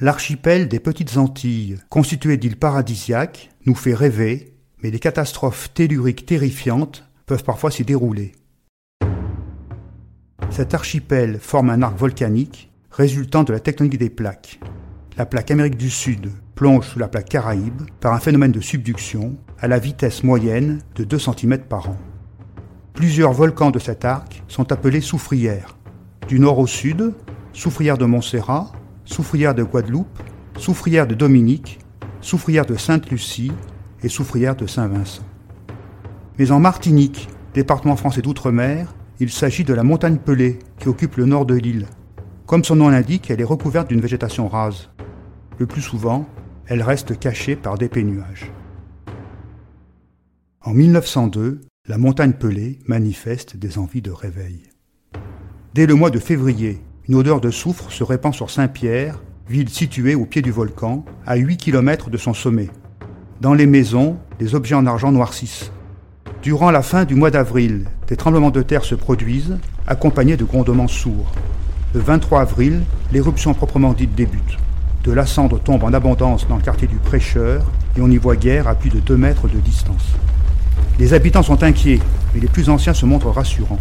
L'archipel des Petites Antilles, constitué d'îles paradisiaques, nous fait rêver, mais des catastrophes telluriques terrifiantes peuvent parfois s'y dérouler. Cet archipel forme un arc volcanique résultant de la tectonique des plaques. La plaque Amérique du Sud plonge sous la plaque Caraïbe par un phénomène de subduction à la vitesse moyenne de 2 cm par an. Plusieurs volcans de cet arc sont appelés soufrières. Du nord au sud, soufrière de Montserrat, soufrière de Guadeloupe, soufrière de Dominique, soufrière de Sainte-Lucie et soufrière de Saint-Vincent. Mais en Martinique, département français d'outre-mer, il s'agit de la montagne Pelée qui occupe le nord de l'île. Comme son nom l'indique, elle est recouverte d'une végétation rase. Le plus souvent, elle reste cachée par d'épais nuages. En 1902, la montagne Pelée manifeste des envies de réveil. Dès le mois de février, une odeur de soufre se répand sur Saint-Pierre, ville située au pied du volcan, à 8 km de son sommet. Dans les maisons, les objets en argent noircissent. Durant la fin du mois d'avril, des tremblements de terre se produisent, accompagnés de grondements sourds. Le 23 avril, l'éruption proprement dite débute. De la cendre tombe en abondance dans le quartier du Prêcheur et on y voit guère à plus de 2 mètres de distance. Les habitants sont inquiets, mais les plus anciens se montrent rassurants.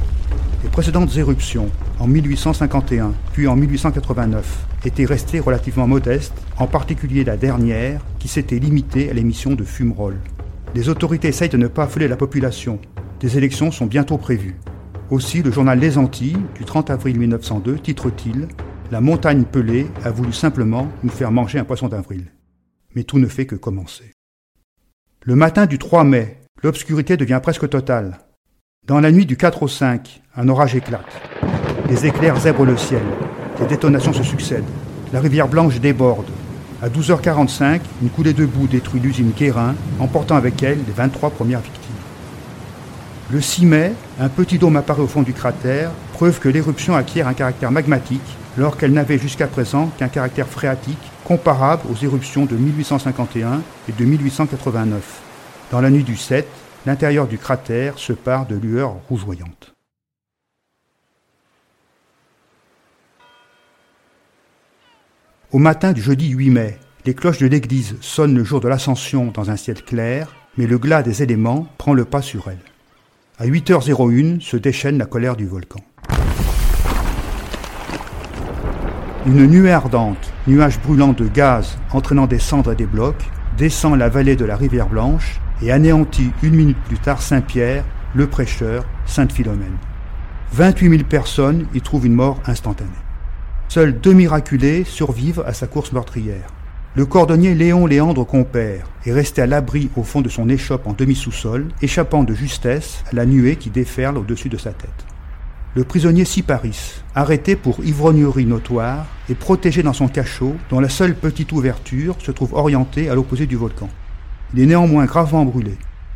Les précédentes éruptions, en 1851 puis en 1889, étaient restées relativement modestes, en particulier la dernière, qui s'était limitée à l'émission de fumerolles. Les autorités essayent de ne pas affoler la population. Des élections sont bientôt prévues. Aussi, le journal Les Antilles, du 30 avril 1902, titre-t-il La montagne pelée a voulu simplement nous faire manger un poisson d'avril. Mais tout ne fait que commencer. Le matin du 3 mai, l'obscurité devient presque totale. Dans la nuit du 4 au 5, un orage éclate. Les éclairs zèbrent le ciel. Les détonations se succèdent. La rivière Blanche déborde. À 12h45, une coulée de boue détruit l'usine Guérin, emportant avec elle les 23 premières victimes. Le 6 mai, un petit dôme apparaît au fond du cratère, preuve que l'éruption acquiert un caractère magmatique, alors qu'elle n'avait jusqu'à présent qu'un caractère phréatique comparable aux éruptions de 1851 et de 1889. Dans la nuit du 7, l'intérieur du cratère se part de lueurs rougeoyantes. Au matin du jeudi 8 mai, les cloches de l'église sonnent le jour de l'ascension dans un ciel clair, mais le glas des éléments prend le pas sur elles. À 8h01 se déchaîne la colère du volcan. Une nuée ardente, nuage brûlant de gaz entraînant des cendres et des blocs, descend la vallée de la rivière Blanche et anéantit une minute plus tard Saint-Pierre, le prêcheur, Sainte-Philomène. 28 000 personnes y trouvent une mort instantanée. Seuls deux miraculés survivent à sa course meurtrière. Le cordonnier Léon Léandre Compère est resté à l'abri au fond de son échoppe en demi-sous-sol, échappant de justesse à la nuée qui déferle au-dessus de sa tête. Le prisonnier Siparis, arrêté pour ivrognerie notoire, est protégé dans son cachot dont la seule petite ouverture se trouve orientée à l'opposé du volcan. Il est néanmoins gravement brûlé.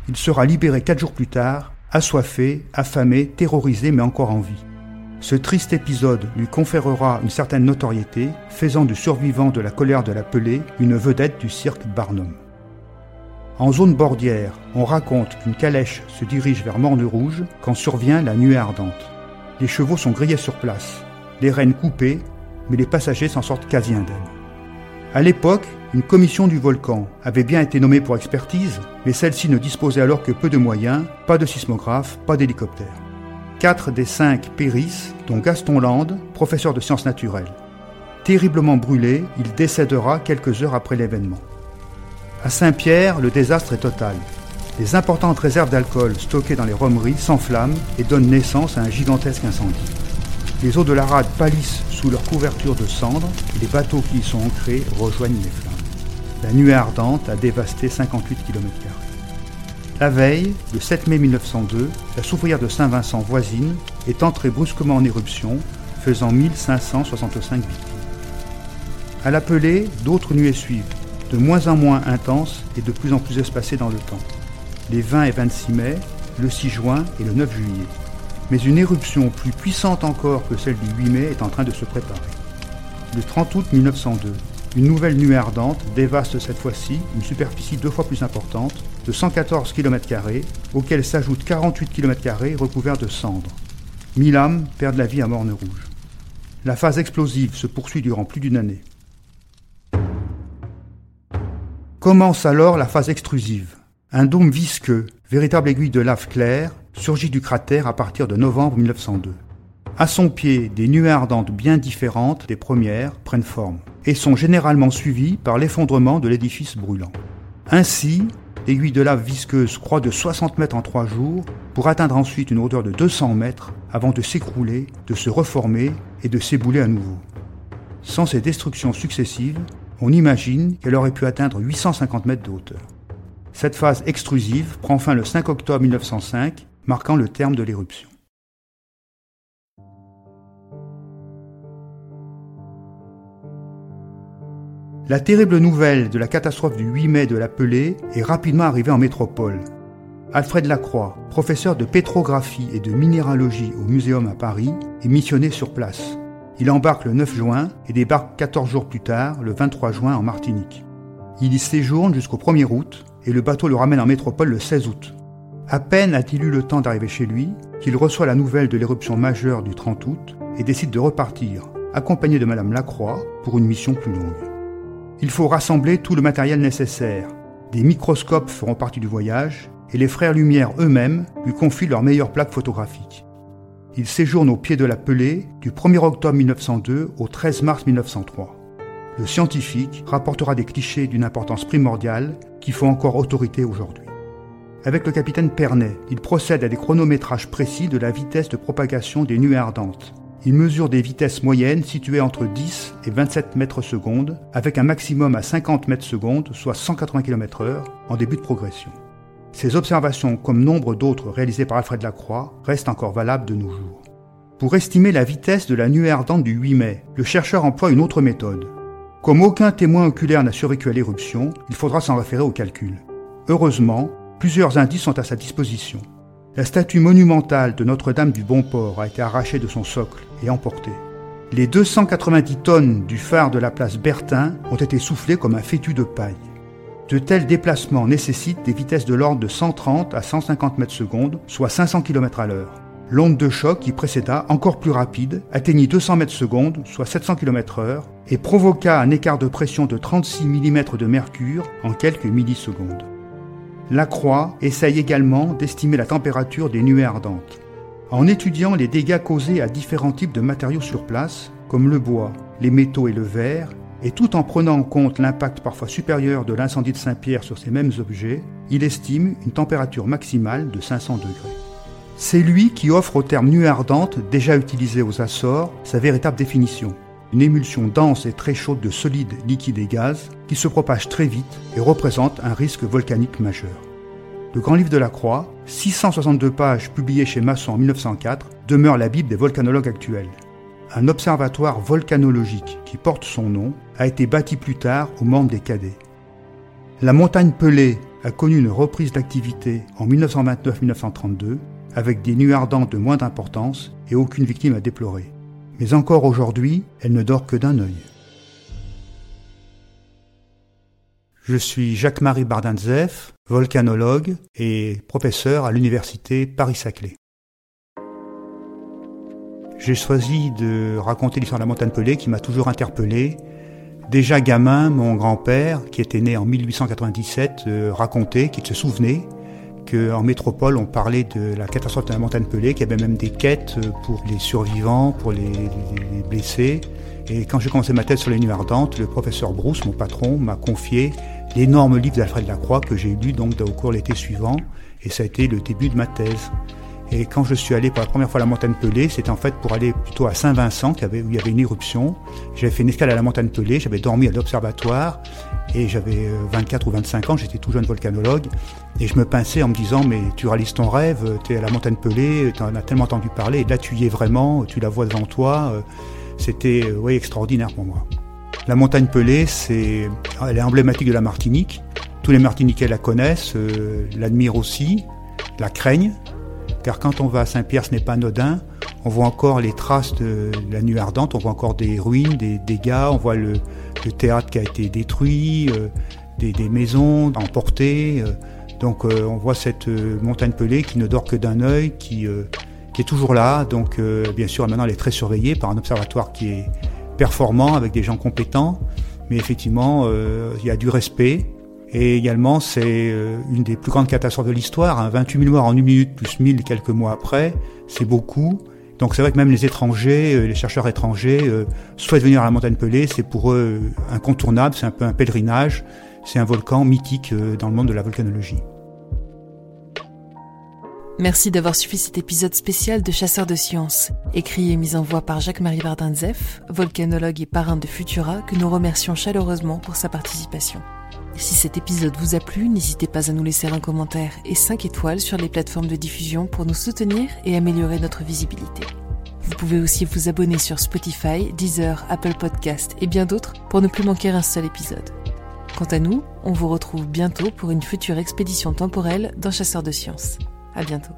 Il sera libéré quatre jours plus tard, assoiffé, affamé, terrorisé mais encore en vie. Ce triste épisode lui conférera une certaine notoriété, faisant du survivant de la colère de la pelée une vedette du cirque Barnum. En zone bordière, on raconte qu'une calèche se dirige vers Morne-Rouge quand survient la nuée ardente. Les chevaux sont grillés sur place, les rênes coupées, mais les passagers s'en sortent quasi indemnes. À l'époque, une commission du volcan avait bien été nommée pour expertise, mais celle-ci ne disposait alors que peu de moyens, pas de sismographe, pas d'hélicoptère. Quatre des cinq périssent, dont Gaston Land, professeur de sciences naturelles. Terriblement brûlé, il décédera quelques heures après l'événement. À Saint-Pierre, le désastre est total. Les importantes réserves d'alcool stockées dans les romeries s'enflamment et donnent naissance à un gigantesque incendie. Les eaux de la rade pâlissent sous leur couverture de cendres et les bateaux qui y sont ancrés rejoignent les flammes. La nuée ardente a dévasté 58 km. La veille, le 7 mai 1902, la soufrière de Saint-Vincent voisine est entrée brusquement en éruption, faisant 1565 victimes. À l'appelée, d'autres nuées suivent, de moins en moins intenses et de plus en plus espacées dans le temps. Les 20 et 26 mai, le 6 juin et le 9 juillet. Mais une éruption plus puissante encore que celle du 8 mai est en train de se préparer. Le 30 août 1902, une nouvelle nuée ardente dévaste cette fois-ci une superficie deux fois plus importante, de 114 km, auquel s'ajoutent 48 km recouverts de cendres. Mille âmes perdent la vie à Morne-Rouge. La phase explosive se poursuit durant plus d'une année. Commence alors la phase extrusive. Un dôme visqueux, véritable aiguille de lave claire, surgit du cratère à partir de novembre 1902. À son pied, des nuées ardentes bien différentes des premières prennent forme et sont généralement suivies par l'effondrement de l'édifice brûlant. Ainsi, l'aiguille de lave visqueuse croît de 60 mètres en trois jours pour atteindre ensuite une hauteur de 200 mètres avant de s'écrouler, de se reformer et de s'ébouler à nouveau. Sans ces destructions successives, on imagine qu'elle aurait pu atteindre 850 mètres de hauteur. Cette phase extrusive prend fin le 5 octobre 1905, marquant le terme de l'éruption. La terrible nouvelle de la catastrophe du 8 mai de la Pelée est rapidement arrivée en métropole. Alfred Lacroix, professeur de pétrographie et de minéralogie au Muséum à Paris, est missionné sur place. Il embarque le 9 juin et débarque 14 jours plus tard, le 23 juin, en Martinique. Il y séjourne jusqu'au 1er août et le bateau le ramène en métropole le 16 août. À peine a-t-il eu le temps d'arriver chez lui qu'il reçoit la nouvelle de l'éruption majeure du 30 août et décide de repartir, accompagné de Madame Lacroix, pour une mission plus longue. Il faut rassembler tout le matériel nécessaire. Des microscopes feront partie du voyage et les frères Lumière eux-mêmes lui confient leurs meilleures plaques photographiques. Il séjourne au pied de la Pelée du 1er octobre 1902 au 13 mars 1903. Le scientifique rapportera des clichés d'une importance primordiale qui font encore autorité aujourd'hui. Avec le capitaine Pernet, il procède à des chronométrages précis de la vitesse de propagation des nuées ardentes il mesure des vitesses moyennes situées entre 10 et 27 mètres secondes, avec un maximum à 50 mètres secondes, soit 180 km/h, en début de progression. Ces observations, comme nombre d'autres réalisées par Alfred Lacroix, restent encore valables de nos jours. Pour estimer la vitesse de la nuée ardente du 8 mai, le chercheur emploie une autre méthode. Comme aucun témoin oculaire n'a survécu à l'éruption, il faudra s'en référer au calcul. Heureusement, plusieurs indices sont à sa disposition. La statue monumentale de Notre-Dame du Bon-Port a été arrachée de son socle et emportée. Les 290 tonnes du phare de la place Bertin ont été soufflées comme un fétu de paille. De tels déplacements nécessitent des vitesses de l'ordre de 130 à 150 mètres secondes, soit 500 km à l'heure. L'onde de choc qui précéda, encore plus rapide, atteignit 200 mètres secondes, soit 700 km heure, et provoqua un écart de pression de 36 mm de mercure en quelques millisecondes. Lacroix essaye également d'estimer la température des nuées ardentes. En étudiant les dégâts causés à différents types de matériaux sur place, comme le bois, les métaux et le verre, et tout en prenant en compte l'impact parfois supérieur de l'incendie de Saint-Pierre sur ces mêmes objets, il estime une température maximale de 500 degrés. C'est lui qui offre au terme nuée ardente, déjà utilisé aux Açores, sa véritable définition. Une émulsion dense et très chaude de solides, liquides et gaz qui se propage très vite et représente un risque volcanique majeur. Le Grand Livre de la Croix, 662 pages publiées chez Masson en 1904, demeure la Bible des volcanologues actuels. Un observatoire volcanologique qui porte son nom a été bâti plus tard aux membres des cadets. La montagne Pelée a connu une reprise d'activité en 1929-1932 avec des nuits ardentes de moindre importance et aucune victime à déplorer. Mais encore aujourd'hui, elle ne dort que d'un œil. Je suis Jacques-Marie Bardanzef, volcanologue et professeur à l'université Paris-Saclay. J'ai choisi de raconter l'histoire de la montagne Pelée qui m'a toujours interpellé. Déjà gamin, mon grand-père, qui était né en 1897, euh, racontait qu'il se souvenait qu'en métropole, on parlait de la catastrophe de la montagne Pelée, qu'il y avait même des quêtes pour les survivants, pour les, les blessés. Et quand j'ai commencé ma thèse sur les nuits ardentes, le professeur Brousse, mon patron, m'a confié l'énorme livre d'Alfred Lacroix que j'ai lu donc au cours de l'été suivant, et ça a été le début de ma thèse. Et quand je suis allé pour la première fois à la montagne Pelée, c'était en fait pour aller plutôt à Saint-Vincent, où il y avait une éruption. J'avais fait une escale à la montagne Pelée, j'avais dormi à l'observatoire, et j'avais 24 euh, ou 25 ans, j'étais tout jeune volcanologue, et je me pinçais en me disant, mais tu réalises ton rêve, tu es à la montagne Pelée, tu en as tellement entendu parler, et là tu y es vraiment, tu la vois devant toi. Euh, c'était euh, oui, extraordinaire pour moi. La montagne Pelée, c'est, elle est emblématique de la Martinique. Tous les Martiniquais la connaissent, euh, l'admirent aussi, la craignent, car quand on va à Saint-Pierre, ce n'est pas anodin. On voit encore les traces de la nuit ardente, on voit encore des ruines, des dégâts, on voit le, théâtre qui a été détruit, euh, des, maisons emportées. Euh. donc on voit cette montagne pelée qui ne dort que d'un œil, qui, qui est toujours là. Donc bien sûr, maintenant elle est très surveillée par un observatoire qui est, performant, avec des gens compétents. Mais effectivement, euh, il y a du respect. Et également, c'est euh, une des plus grandes catastrophes de l'histoire. 28 000 morts en une minute, plus 1000 quelques mois après, c'est beaucoup. Donc c'est vrai que même les étrangers, euh, les chercheurs étrangers, euh, souhaitent venir à la montagne Pelée. C'est pour eux incontournable, c'est un peu un pèlerinage. C'est un volcan mythique dans le monde de la volcanologie. Merci d'avoir suivi cet épisode spécial de Chasseurs de sciences, écrit et mis en voix par Jacques-Marie Bardinzef, volcanologue et parrain de Futura, que nous remercions chaleureusement pour sa participation. Si cet épisode vous a plu, n'hésitez pas à nous laisser un commentaire et 5 étoiles sur les plateformes de diffusion pour nous soutenir et améliorer notre visibilité. Vous pouvez aussi vous abonner sur Spotify, Deezer, Apple Podcast et bien d'autres pour ne plus manquer un seul épisode. Quant à nous, on vous retrouve bientôt pour une future expédition temporelle d'un chasseur de sciences. À bientôt.